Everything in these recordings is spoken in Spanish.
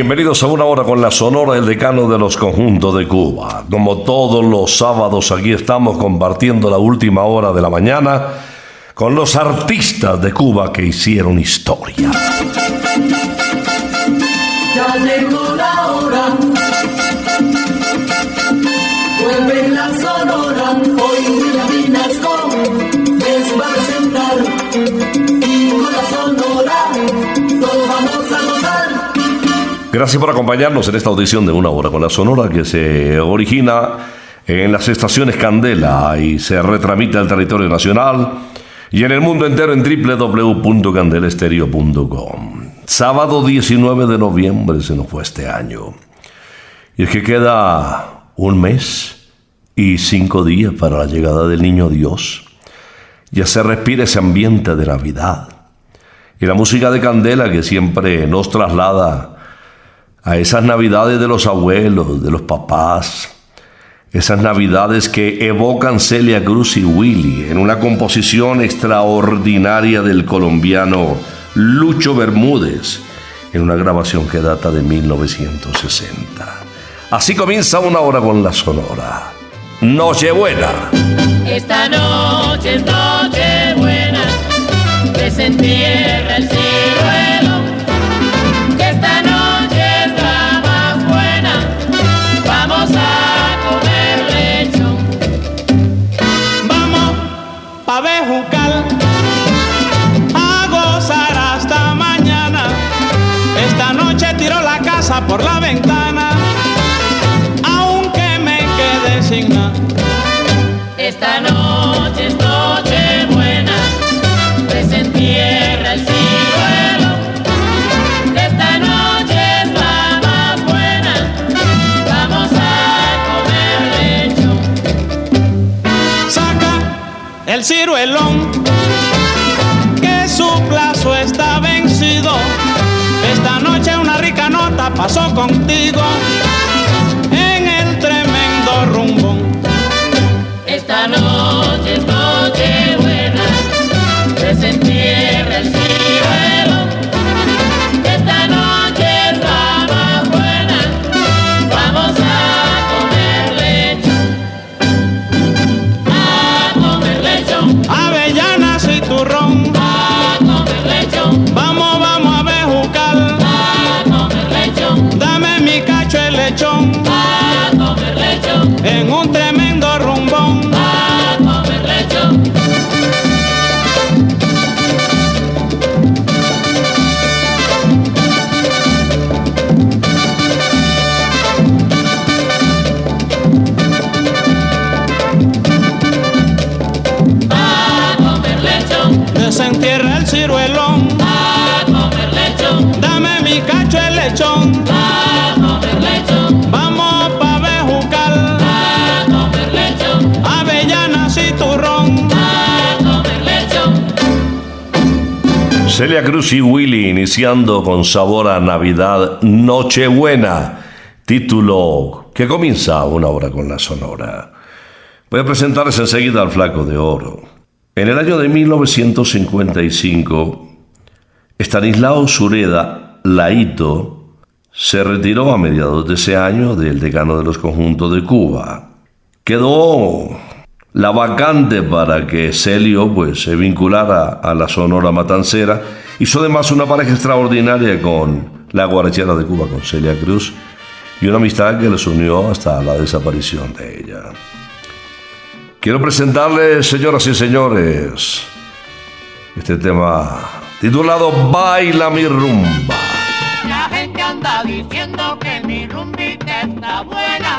Bienvenidos a una hora con la Sonora, el decano de los conjuntos de Cuba. Como todos los sábados, aquí estamos compartiendo la última hora de la mañana con los artistas de Cuba que hicieron historia. Ya llegó la hora. Vuelve la Gracias por acompañarnos en esta audición de una hora con la Sonora que se origina en las estaciones Candela y se retramita al territorio nacional y en el mundo entero en www.candelestereo.com. Sábado 19 de noviembre se nos fue este año. Y es que queda un mes y cinco días para la llegada del niño Dios. Ya se respira ese ambiente de Navidad. Y la música de Candela que siempre nos traslada a esas navidades de los abuelos, de los papás, esas navidades que evocan Celia Cruz y Willy en una composición extraordinaria del colombiano Lucho Bermúdez, en una grabación que data de 1960. Así comienza una hora con la Sonora. Nochebuena. Esta noche es noche buena, que se entierra el ciruelo. Por la ventana, aunque me quede sin nada. Esta noche es noche buena, desentierra el ciruelo. Esta noche es la más buena, vamos a comer lechón. Saca el ciruelón, pasó contigo en el tremendo rumbón. Esta noche es noche Celia Cruz y Willy iniciando con sabor a Navidad Nochebuena, título que comienza una hora con la sonora. Voy a presentarles enseguida al Flaco de Oro. En el año de 1955, Estanislao Sureda Laito se retiró a mediados de ese año del decano de los conjuntos de Cuba. Quedó la vacante para que Celio pues, se vinculara a la Sonora Matancera. Hizo además una pareja extraordinaria con la guarachera de Cuba, con Celia Cruz, y una amistad que los unió hasta la desaparición de ella. Quiero presentarles, señoras y señores, este tema titulado Baila mi rumba. La gente anda diciendo que mi rumbita está buena.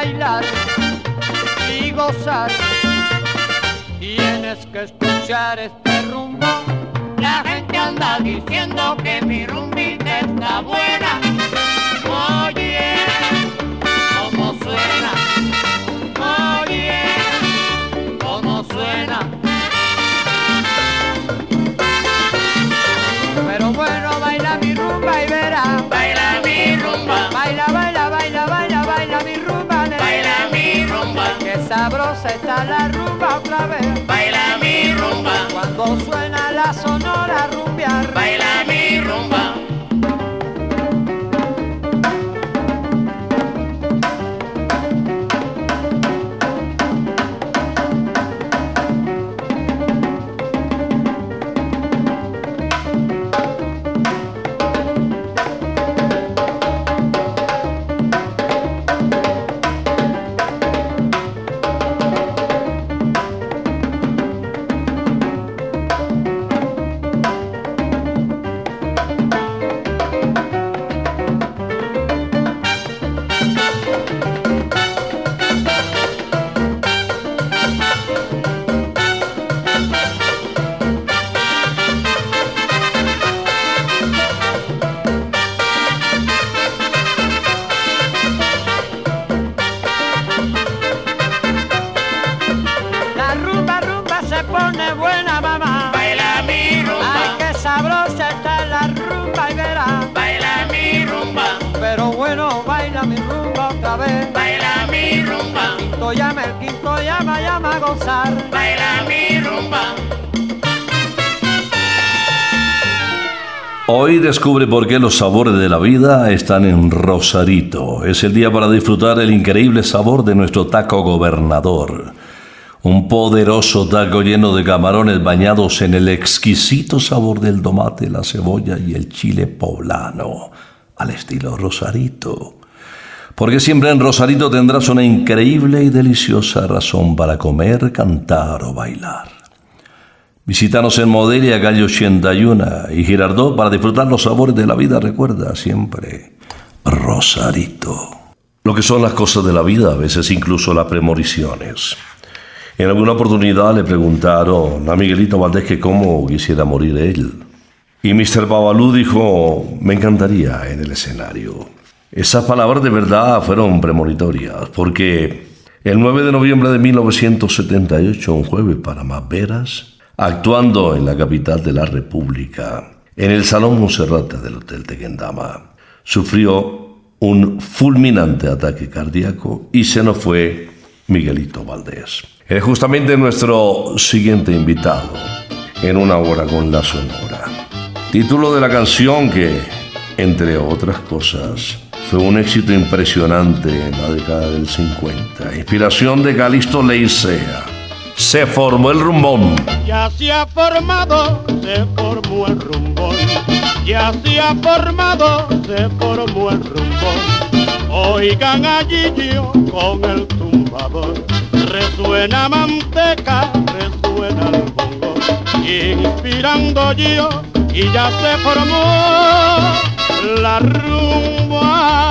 Bailar y gozar, tienes que escuchar este rumbo. La gente anda diciendo que mi rumbita está buena. Está la rumba otra vez. Baila mi rumba. Cuando suena la sonora rumbear. Baila mi rumba. Descubre por qué los sabores de la vida están en Rosarito. Es el día para disfrutar el increíble sabor de nuestro taco gobernador. Un poderoso taco lleno de camarones bañados en el exquisito sabor del tomate, la cebolla y el chile poblano, al estilo Rosarito. Porque siempre en Rosarito tendrás una increíble y deliciosa razón para comer, cantar o bailar. Visítanos en Modelia, calle 81 y Girardot para disfrutar los sabores de la vida. Recuerda siempre, Rosarito. Lo que son las cosas de la vida, a veces incluso las premoniciones. En alguna oportunidad le preguntaron a Miguelito Valdés que cómo quisiera morir él. Y Mr. Babalú dijo, me encantaría en el escenario. Esas palabras de verdad fueron premonitorias, porque el 9 de noviembre de 1978, un jueves para más veras, actuando en la capital de la República, en el Salón Monserrate del Hotel Tequendama, sufrió un fulminante ataque cardíaco y se nos fue Miguelito Valdés. Es justamente nuestro siguiente invitado en una hora con la Sonora. Título de la canción que, entre otras cosas, fue un éxito impresionante en la década del 50. Inspiración de Calixto Leicea. Se formó el rumbón. Ya se ha formado, se formó el rumbón. Ya se ha formado, se formó el rumbón. Oigan allí yo con el tumbador. Resuena manteca, resuena el bongo. Inspirando yo y ya se formó la rumba.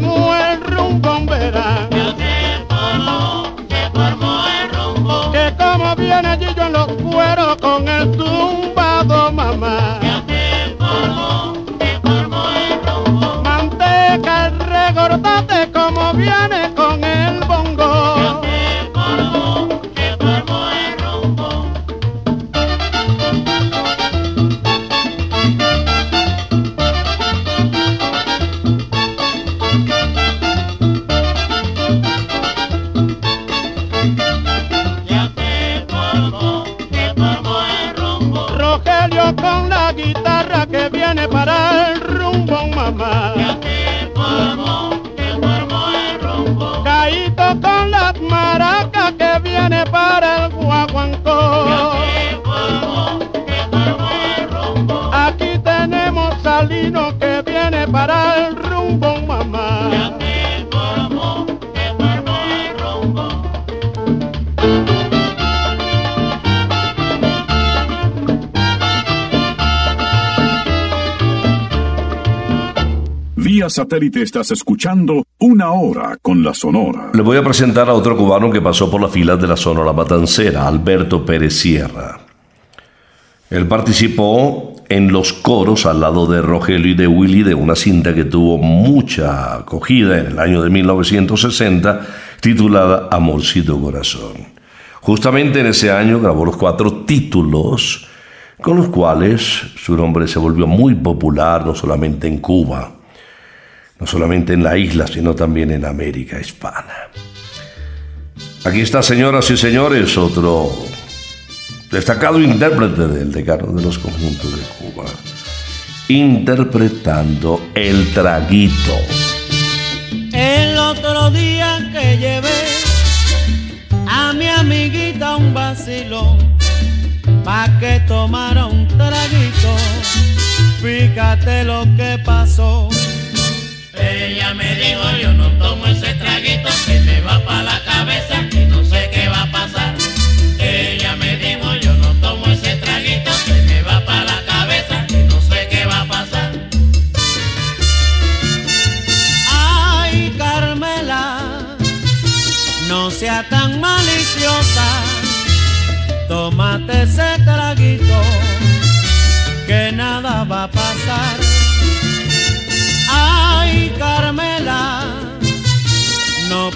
Formó el rumbo, verán. Ya se formó, se formó el rumbo. Que como viene allí yo en los cueros con el tumbado, mamá. Satélite estás escuchando Una Hora con la Sonora. Le voy a presentar a otro cubano que pasó por las filas de la Sonora Matancera, Alberto Pérez Sierra. Él participó en los coros al lado de Rogelio y de Willy de una cinta que tuvo mucha acogida en el año de 1960 titulada Amorcito Corazón. Justamente en ese año grabó los cuatro títulos con los cuales su nombre se volvió muy popular no solamente en Cuba, no solamente en la isla, sino también en América Hispana. Aquí está, señoras y señores, otro destacado intérprete del decano de los conjuntos de Cuba, interpretando El Traguito. El otro día que llevé a mi amiguita un vacilón pa' que tomara un traguito. Fíjate lo que pasó. Ella me dijo, yo no tomo ese traguito que me va pa' la cabeza y no sé qué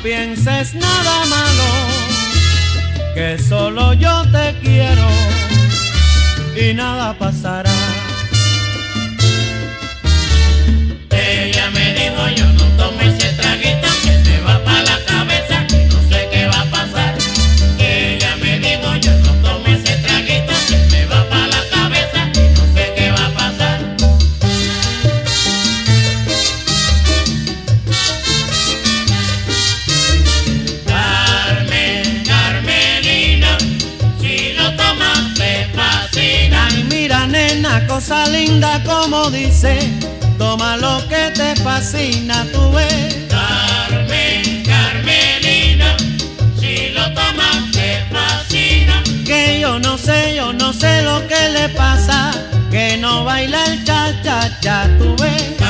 pienses nada malo, que solo yo te quiero y nada pasará. Ella me dijo yo no tomo ese traguito linda como dice, toma lo que te fascina, tú ves. Carmen, Carmelina, si lo tomas te fascina. Que yo no sé, yo no sé lo que le pasa, que no baila el cha cha cha, tú ves.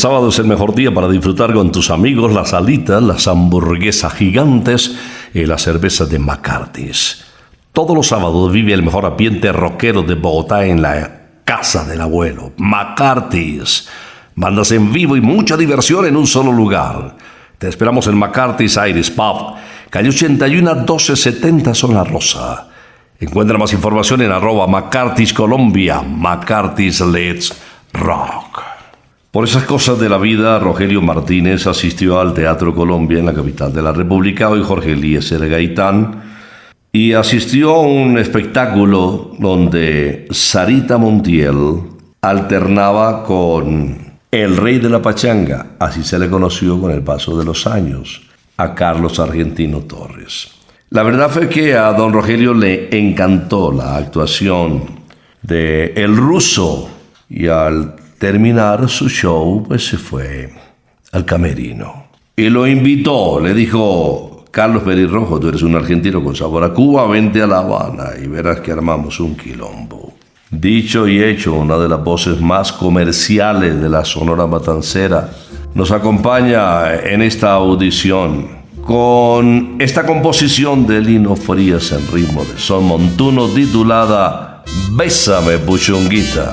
Sábado es el mejor día para disfrutar con tus amigos las alitas, las hamburguesas gigantes y la cerveza de McCarthy's. Todos los sábados vive el mejor ambiente rockero de Bogotá en la casa del abuelo, McCarthy's. Bandas en vivo y mucha diversión en un solo lugar. Te esperamos en McCarthy's Iris Pub, calle 81 1270 Zona Rosa. Encuentra más información en arroba McCarthy's Colombia, McCarthy's Let's Rock. Por esas cosas de la vida, Rogelio Martínez asistió al Teatro Colombia en la capital de la República, hoy Jorge Eliezer Gaitán, y asistió a un espectáculo donde Sarita Montiel alternaba con el rey de la pachanga, así se le conoció con el paso de los años, a Carlos Argentino Torres. La verdad fue que a don Rogelio le encantó la actuación de El Ruso y al terminar su show, pues se fue al camerino. Y lo invitó, le dijo, Carlos Perirrojo, tú eres un argentino con sabor a Cuba, vente a La Habana y verás que armamos un quilombo. Dicho y hecho, una de las voces más comerciales de la Sonora Matancera nos acompaña en esta audición con esta composición de Lino Frías en ritmo de son montuno titulada Bésame, puchunguita.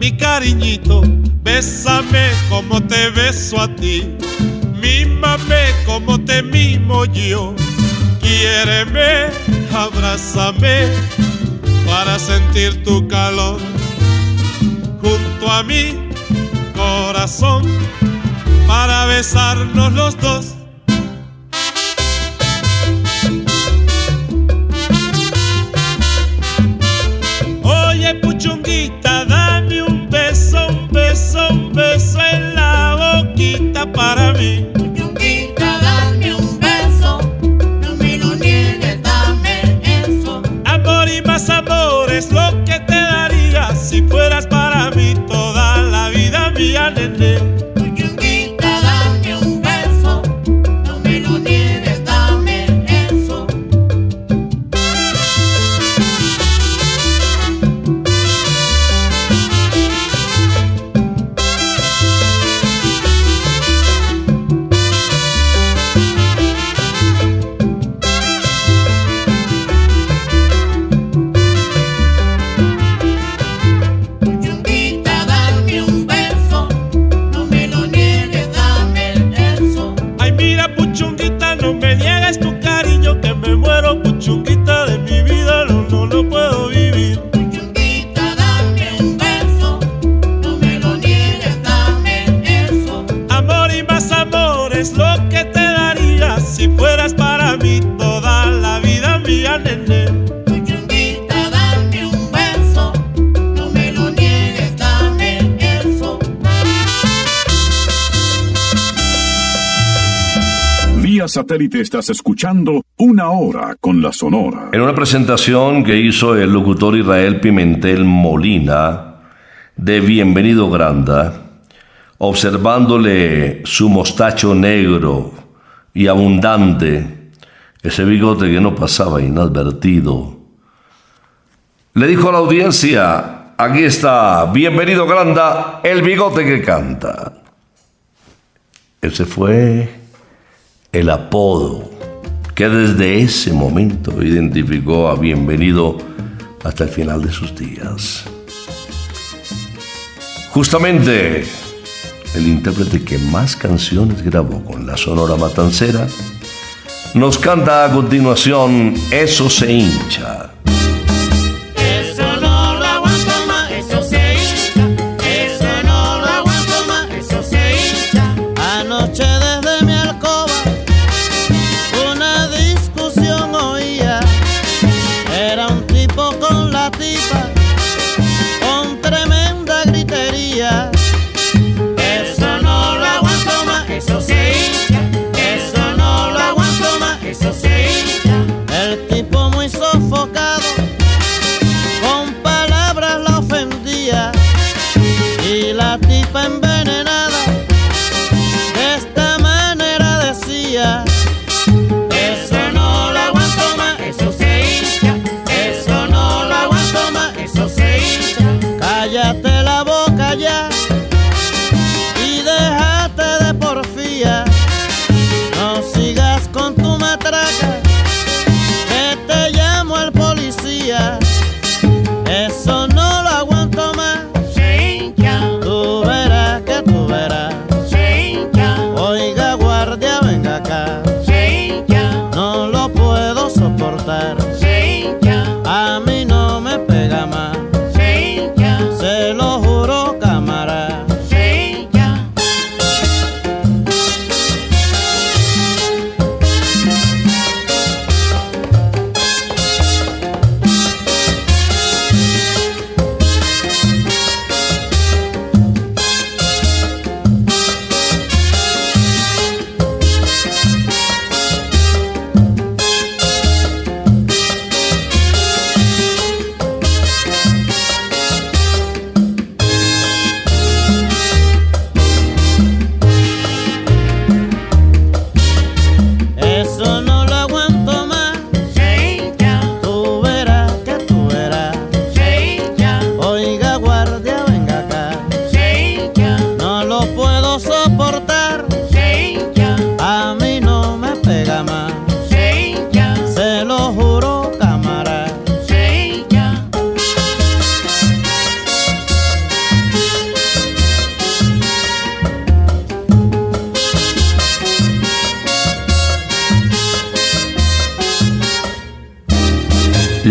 Mi cariñito, bésame como te beso a ti. Mímame como te mimo yo. Quiéreme, abrázame para sentir tu calor. Junto a mi corazón para besarnos los dos. Estás escuchando Una Hora con la Sonora. En una presentación que hizo el locutor Israel Pimentel Molina de Bienvenido Granda, observándole su mostacho negro y abundante, ese bigote que no pasaba inadvertido, le dijo a la audiencia, aquí está, bienvenido Granda, el bigote que canta. Ese fue el apodo que desde ese momento identificó a Bienvenido hasta el final de sus días. Justamente el intérprete que más canciones grabó con la Sonora Matancera, nos canta a continuación Eso se hincha.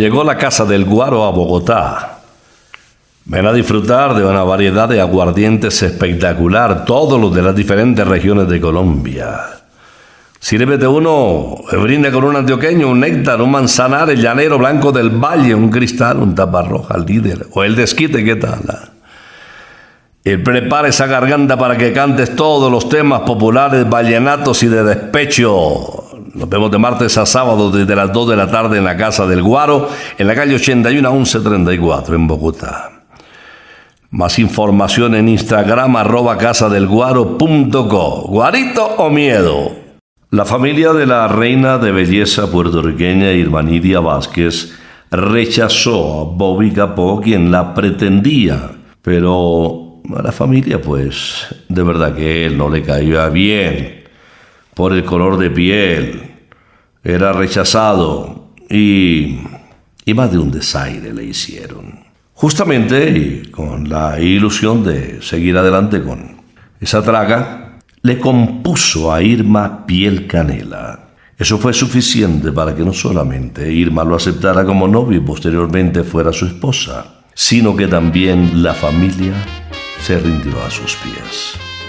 Llegó la Casa del Guaro a Bogotá. Ven a disfrutar de una variedad de aguardientes espectacular, todos los de las diferentes regiones de Colombia. Sírvete uno, eh, brinda con un antioqueño, un néctar, un manzanar, el llanero blanco del valle, un cristal, un taparroja, líder, o el desquite, ¿qué tal? Y prepara esa garganta para que cantes todos los temas populares, vallenatos y de despecho. Nos vemos de martes a sábado desde las 2 de la tarde en la Casa del Guaro, en la calle 81 a 1134 en Bogotá. Más información en Instagram arroba casadelguaro.co. ¿Guarito o miedo? La familia de la reina de belleza puertorriqueña Irmanidia Vázquez rechazó a Bobby Capó, quien la pretendía, pero a la familia pues de verdad que él no le caía bien por el color de piel, era rechazado y, y más de un desaire le hicieron. Justamente y con la ilusión de seguir adelante con esa traga, le compuso a Irma piel canela. Eso fue suficiente para que no solamente Irma lo aceptara como novio y posteriormente fuera su esposa, sino que también la familia se rindió a sus pies.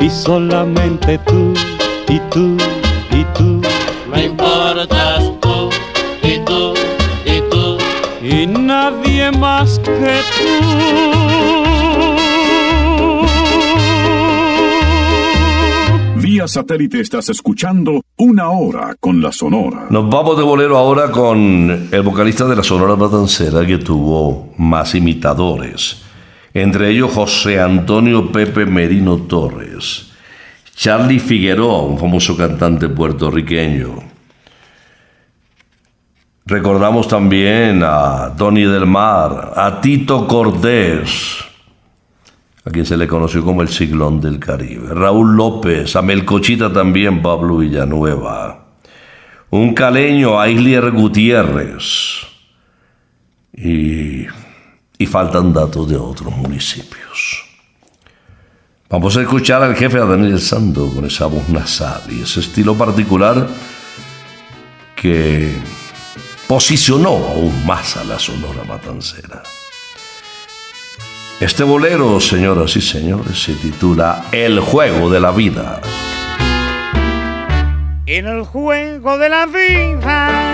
y solamente tú y tú y tú Me importas tú y tú y tú. y nadie más que tú. Vía satélite estás escuchando Una Hora con la Sonora. Nos vamos de bolero ahora con el vocalista de la Sonora Matancera que tuvo más imitadores. Entre ellos José Antonio Pepe Merino Torres, Charlie Figueroa, un famoso cantante puertorriqueño. Recordamos también a Tony del Mar, a Tito Cortés, a quien se le conoció como el Ciclón del Caribe, Raúl López, a Melcochita también, Pablo Villanueva, un caleño, a Islier Gutiérrez, y, y faltan datos de otros municipios. Vamos a escuchar al jefe Daniel Sando con esa voz nasal y ese estilo particular que posicionó aún más a la Sonora Matancera. Este bolero, señoras y señores, se titula El juego de la vida. En el juego de la vida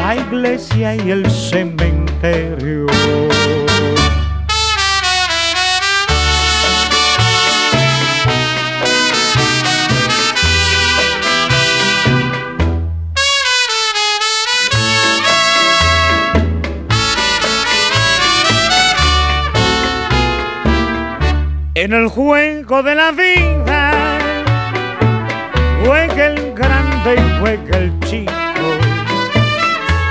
la iglesia y el cementerio. En el juego de la vida verde y juega el chico.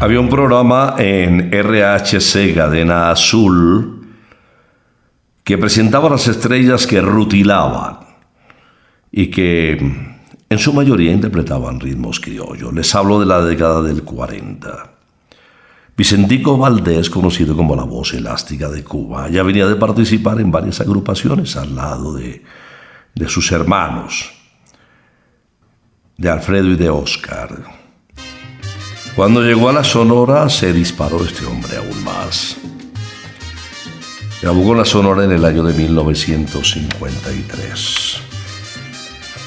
Había un programa en RHC Cadena Azul que presentaba las estrellas que rutilaban y que en su mayoría interpretaban ritmos criollos. Les hablo de la década del 40. Vicentico Valdés, conocido como la voz elástica de Cuba, ya venía de participar en varias agrupaciones al lado de, de sus hermanos, de Alfredo y de Oscar. Cuando llegó a la Sonora se disparó este hombre aún más. Grabó con la Sonora en el año de 1953.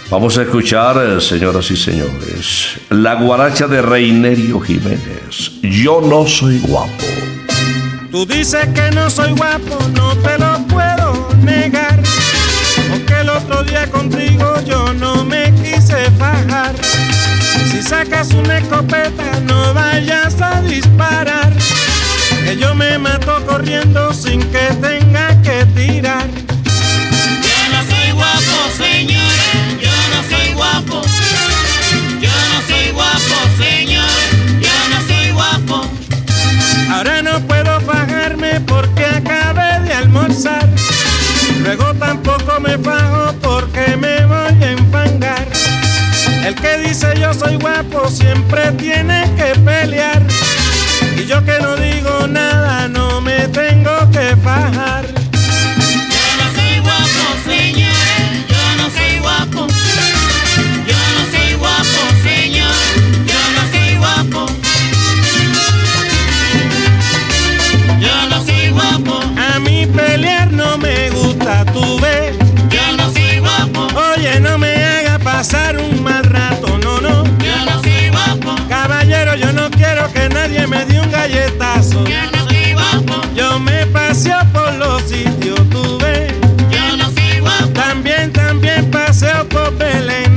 Vamos a escuchar, eh, señoras y señores, la guaracha de Reinerio Jiménez. Yo no soy guapo. Tú dices que no soy guapo, no te lo puedo negar. Porque el otro día contigo yo no me quise fajar. Si sacas una escopeta, no vayas a disparar. Que yo me mato corriendo sin que tenga que tirar. Yo no soy guapo, señor. Yo no soy guapo. Yo no soy guapo, señor. Yo no soy guapo. Ahora no puedo fajarme porque acabé de almorzar. Luego tampoco me fajo porque me. El que dice yo soy guapo siempre tiene que pelear. Y yo que no digo nada no me tengo que fajar. No soy guapo, señor. Que nadie me dé un galletazo. Yo no. Yo me paseo por los sitios. Yo no guapo. También, también paseo por Belén,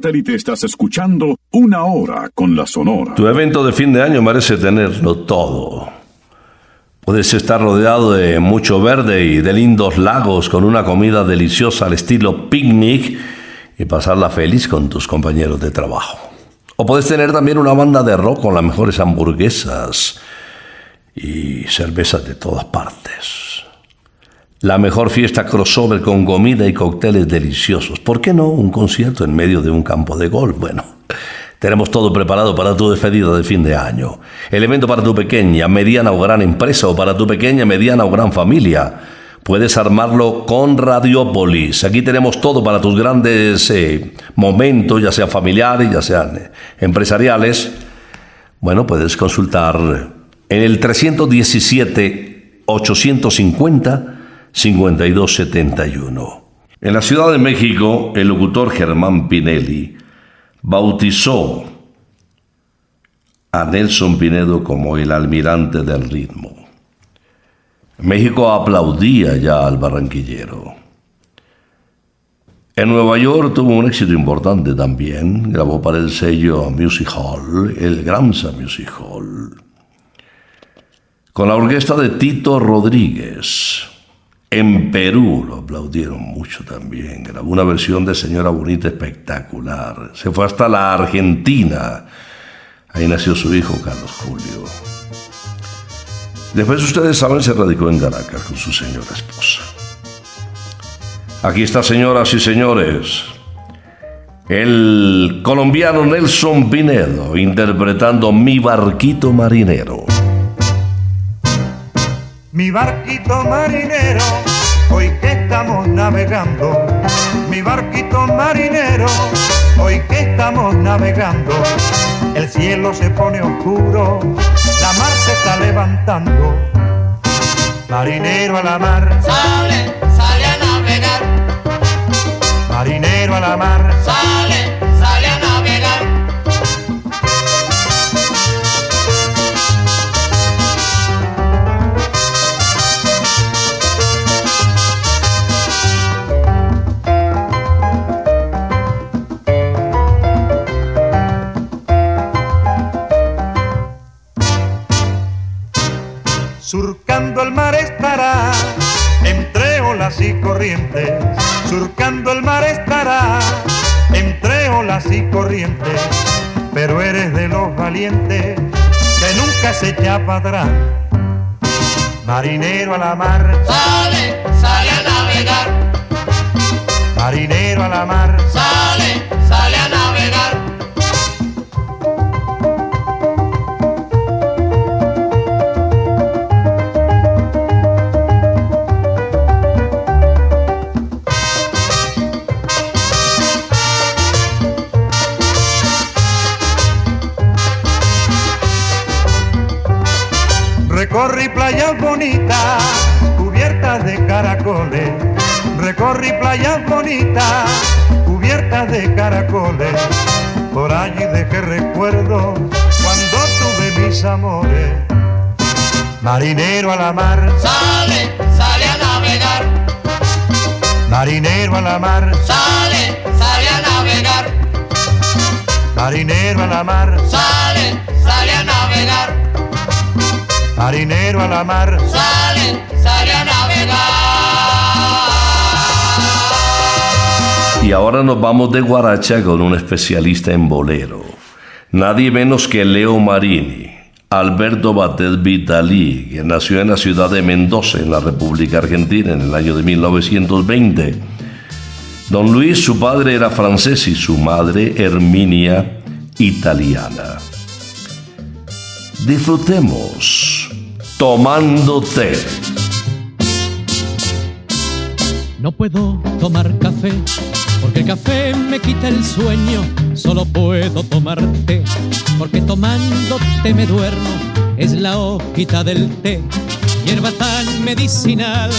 satélite estás escuchando Una Hora con la Sonora. Tu evento de fin de año merece tenerlo todo. Puedes estar rodeado de mucho verde y de lindos lagos con una comida deliciosa al estilo picnic y pasarla feliz con tus compañeros de trabajo. O puedes tener también una banda de rock con las mejores hamburguesas y cervezas de todas partes. La mejor fiesta crossover con comida y cócteles deliciosos. ¿Por qué no un concierto en medio de un campo de golf? Bueno, tenemos todo preparado para tu despedida de fin de año. El evento para tu pequeña, mediana o gran empresa o para tu pequeña, mediana o gran familia. Puedes armarlo con Radiopolis. Aquí tenemos todo para tus grandes eh, momentos, ya sean familiares, ya sean eh, empresariales. Bueno, puedes consultar en el 317 850 5271. En la Ciudad de México, el locutor Germán Pinelli bautizó a Nelson Pinedo como el almirante del ritmo. México aplaudía ya al barranquillero. En Nueva York tuvo un éxito importante también. Grabó para el sello Music Hall, el Gramsa Music Hall, con la orquesta de Tito Rodríguez. En Perú lo aplaudieron mucho también. Grabó una versión de Señora Bonita espectacular. Se fue hasta la Argentina. Ahí nació su hijo Carlos Julio. Después, ustedes saben, se radicó en Caracas con su señora esposa. Aquí está, señoras y señores, el colombiano Nelson Pinedo interpretando Mi barquito marinero. Mi barquito marinero, hoy que estamos navegando. Mi barquito marinero, hoy que estamos navegando. El cielo se pone oscuro, la mar se está levantando. Marinero a la mar, Sale, sale a navegar. marinero a la mar, Sale, surcando el mar estará, entre olas y corrientes. Surcando el mar estará, entre olas y corrientes. Pero eres de los valientes que nunca se echa para atrás. Marinero a la mar, Sale, sale a navegar. marinero a la mar, Sale, sale caracoles. Recorrí playas bonitas, cubiertas de caracoles. Por allí dejé recuerdos cuando tuve mis amores. Marinero a la mar, Sale, sale a navegar. marinero a la mar, Sale, sale a navegar. marinero a la mar, Sale, sale a navegar. marinero a la mar. Sale, sale a navegar. Y ahora nos vamos de Guaracha con un especialista en bolero. Nadie menos que Leo Marini, Alberto Batet Vitali, que nació en la ciudad de Mendoza, en la República Argentina, en el año de 1920. Don Luis, su padre era francés y su madre, Herminia, italiana. Disfrutemos tomando té. No puedo tomar café porque el café me quita el sueño. Solo puedo tomar té porque tomando té me duermo. Es la hojita del té, hierba tan medicinal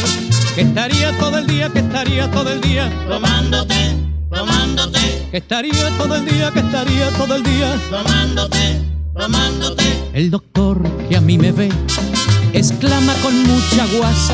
que estaría todo el día, que estaría todo el día, Tomándote, tomándote, que estaría todo el día, que estaría todo el día. tomándote, tomándote. El doctor que a mí me ve exclama con mucha guasa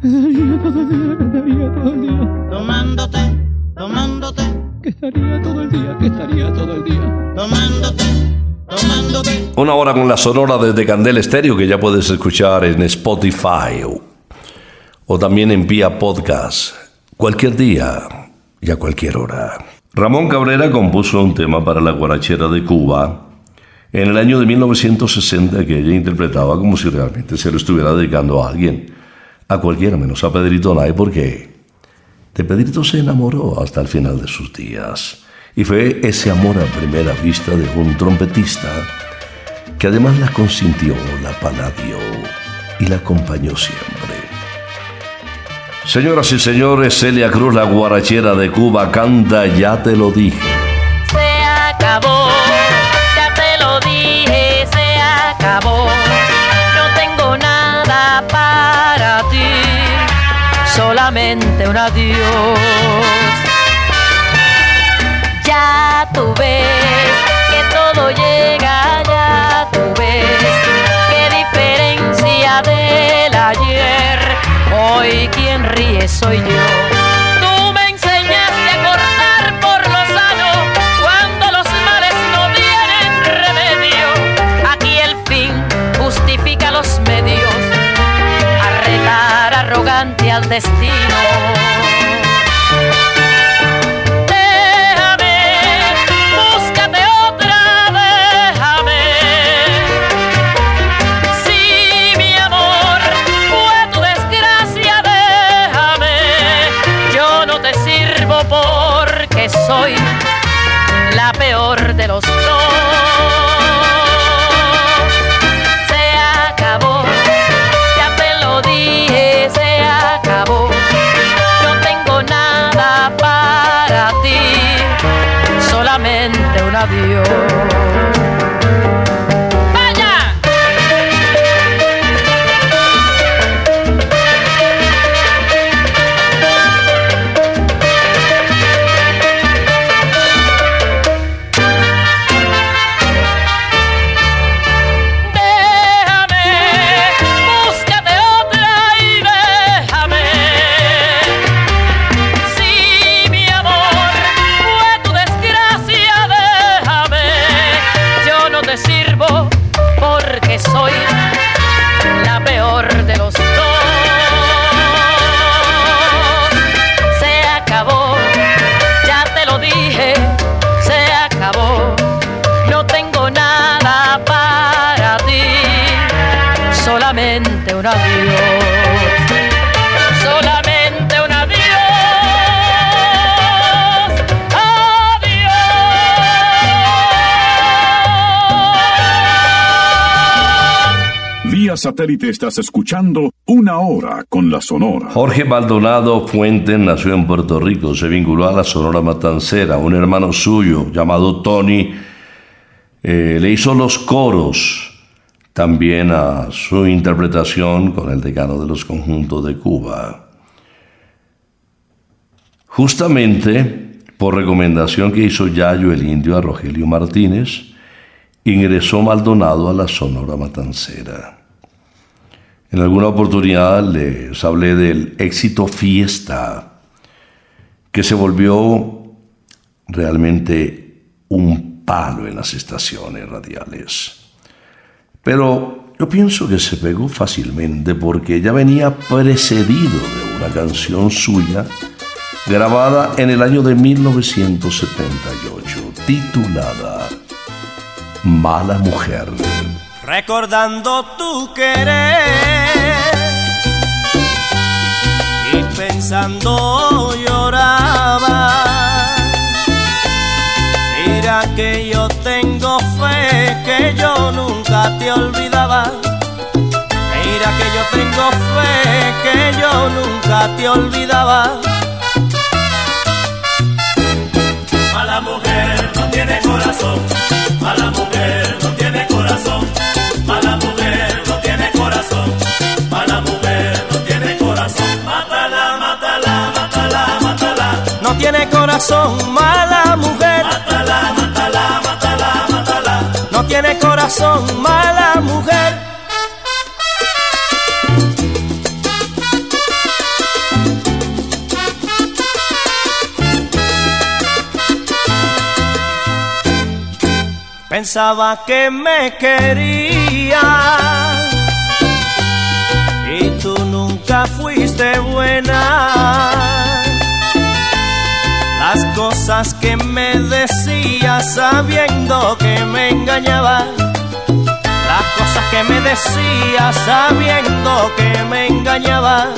que estaría todo el día, que estaría todo el día tomándote, tomándote, que estaría todo el día, que estaría todo el día tomándote, tomándote. Una hora con la sonora desde Candel Estéreo que ya puedes escuchar en Spotify o, o también en Vía Podcast. Cualquier día y a cualquier hora. Ramón Cabrera compuso un tema para la guarachera de Cuba en el año de 1960 que ella interpretaba como si realmente se lo estuviera dedicando a alguien. A cualquiera menos a Pedrito Nay porque de Pedrito se enamoró hasta el final de sus días. Y fue ese amor a primera vista de un trompetista que además la consintió, la paladió y la acompañó siempre. Señoras y señores, Celia Cruz, la guarachera de Cuba, canta Ya te lo dije. Se acabó, ya te lo dije, se acabó. No tengo nada para solamente un adiós. Ya tú ves que todo llega, ya tú ves qué diferencia del ayer. Hoy quien ríe soy yo. Al destino. Déjame, búscate otra, déjame. Si mi amor fue tu desgracia, déjame. Yo no te sirvo porque soy la peor de los dos. Adiós. Satélite estás escuchando Una Hora con la Sonora. Jorge Maldonado Fuentes nació en Puerto Rico, se vinculó a la Sonora Matancera. Un hermano suyo llamado Tony eh, le hizo los coros también a su interpretación con el decano de los conjuntos de Cuba. Justamente por recomendación que hizo Yayo el Indio a Rogelio Martínez, ingresó Maldonado a la Sonora Matancera. En alguna oportunidad les hablé del éxito fiesta, que se volvió realmente un palo en las estaciones radiales. Pero yo pienso que se pegó fácilmente porque ya venía precedido de una canción suya grabada en el año de 1978, titulada Mala Mujer. Recordando tu querer y pensando lloraba. Mira que yo tengo fe que yo nunca te olvidaba. Mira que yo tengo fe que yo nunca te olvidaba. Mala mujer no tiene corazón, mala mujer no tiene corazón, mala mujer no tiene corazón, mala mujer no tiene corazón. Mátala, mátala, mátala, mátala. No tiene corazón, mala mujer. Mátala, mátala, mátala, mátala. No tiene corazón, mala mujer. Pensaba que me quería y tú nunca fuiste buena. Las cosas que me decías sabiendo que me engañaba. Las cosas que me decías sabiendo que me engañaba.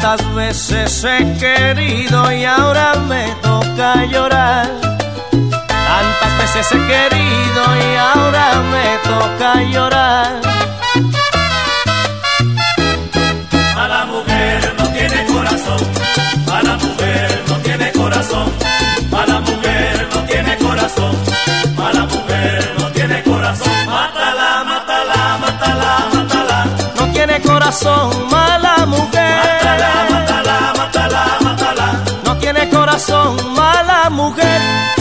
Tantas veces he querido y ahora me toca llorar. Tantas veces he querido y ahora me toca llorar. Mala mujer no tiene corazón, mala mujer no tiene corazón, mala mujer no tiene corazón, mala mujer no corazón, mala mujer. Mátala, mátala, mátala, mátala. No tiene corazón, mala mujer.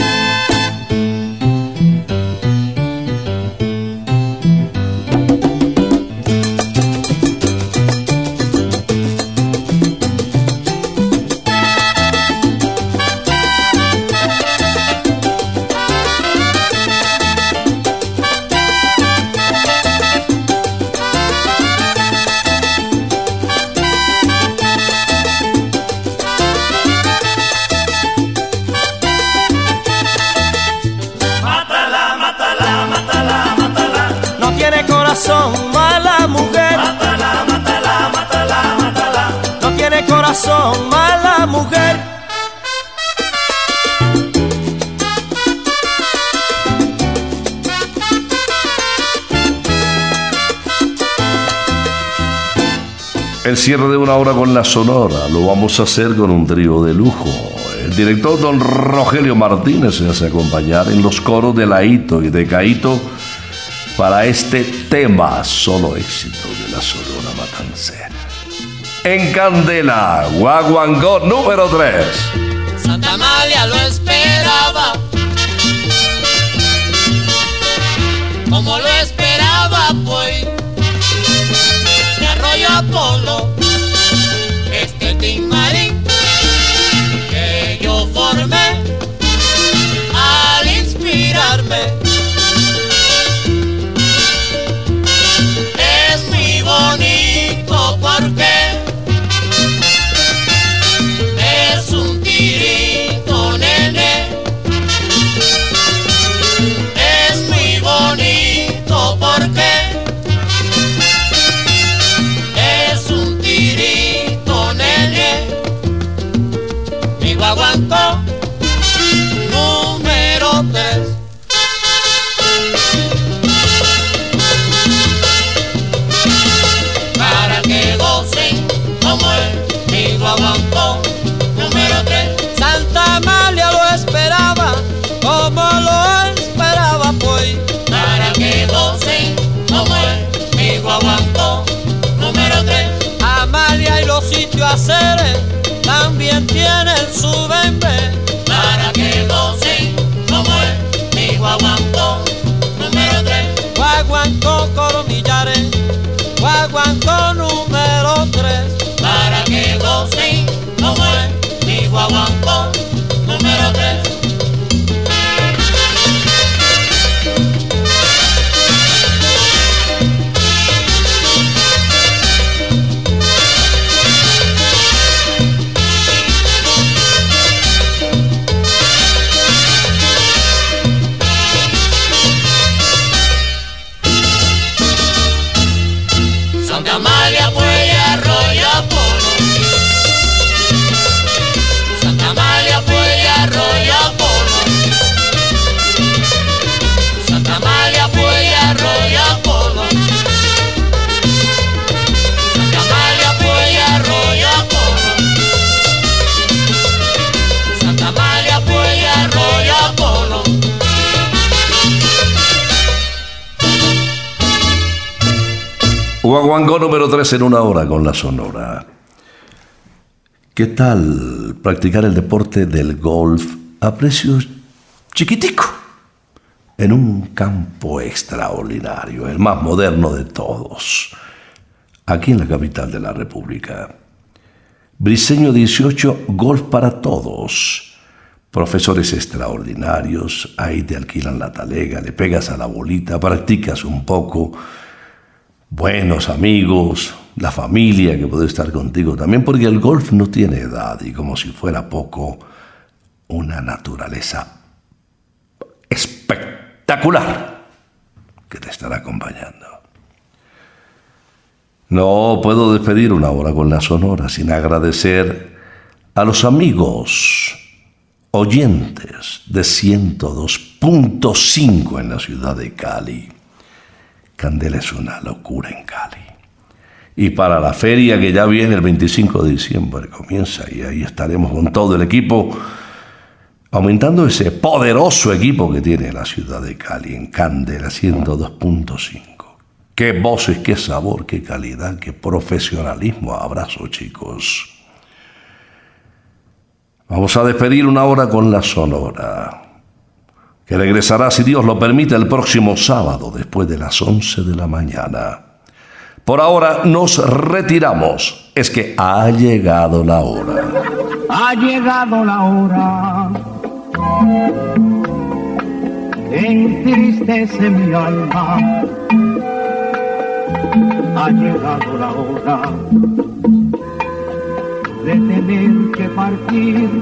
Mala mujer. El cierre de una hora con la Sonora lo vamos a hacer con un trío de lujo. El director don Rogelio Martínez se hace acompañar en los coros de Laito y de Caito para este tema solo éxito de la Sonora Matancera. En Candela, Guaguangó número 3. Santa Amalia lo esperaba. Como lo esperaba, pues. De Arroyo Apolo, es Guaguancó número 3 en una hora con la Sonora. ¿Qué tal practicar el deporte del golf a precios chiquitico? En un campo extraordinario, el más moderno de todos, aquí en la capital de la República. Briseño 18, golf para todos. Profesores extraordinarios, ahí te alquilan la talega, le pegas a la bolita, practicas un poco buenos amigos, la familia que puede estar contigo también, porque el golf no tiene edad y como si fuera poco, una naturaleza espectacular que te estará acompañando. No puedo despedir una hora con la sonora sin agradecer a los amigos oyentes de 102.5 en la ciudad de Cali. Candela es una locura en Cali. Y para la feria que ya viene el 25 de diciembre comienza y ahí estaremos con todo el equipo aumentando ese poderoso equipo que tiene la ciudad de Cali en Candela 102.5. Qué voces, qué sabor, qué calidad, qué profesionalismo. Abrazo chicos. Vamos a despedir una hora con la Sonora que regresará, si Dios lo permite, el próximo sábado después de las 11 de la mañana. Por ahora nos retiramos. Es que ha llegado la hora. Ha llegado la hora. Entristece mi alma. Ha llegado la hora de tener que partir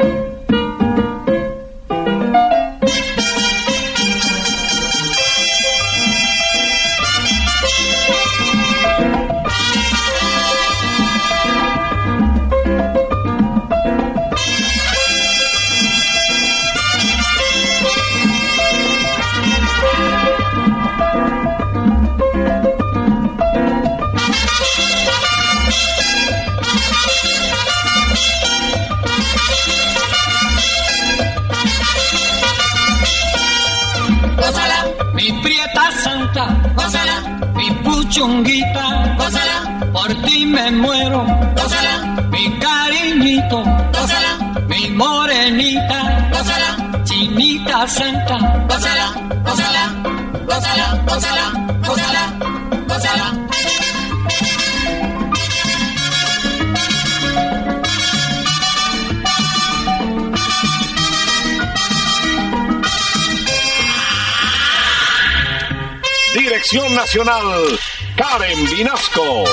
Nacional, Karen Vinasco.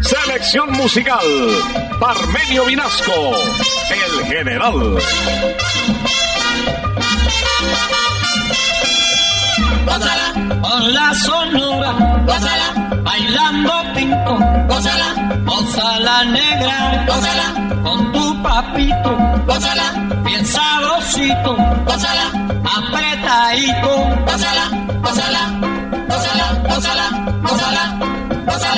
Selección musical, Parmenio Vinasco, el general. Con la sonora, bailando pinto, gózala, gózala negra, gózala, con tu papito, gózala, bien sabrosito, gózala, apretadito, gózala, gózala, gózala, gózala, gózala, gózala.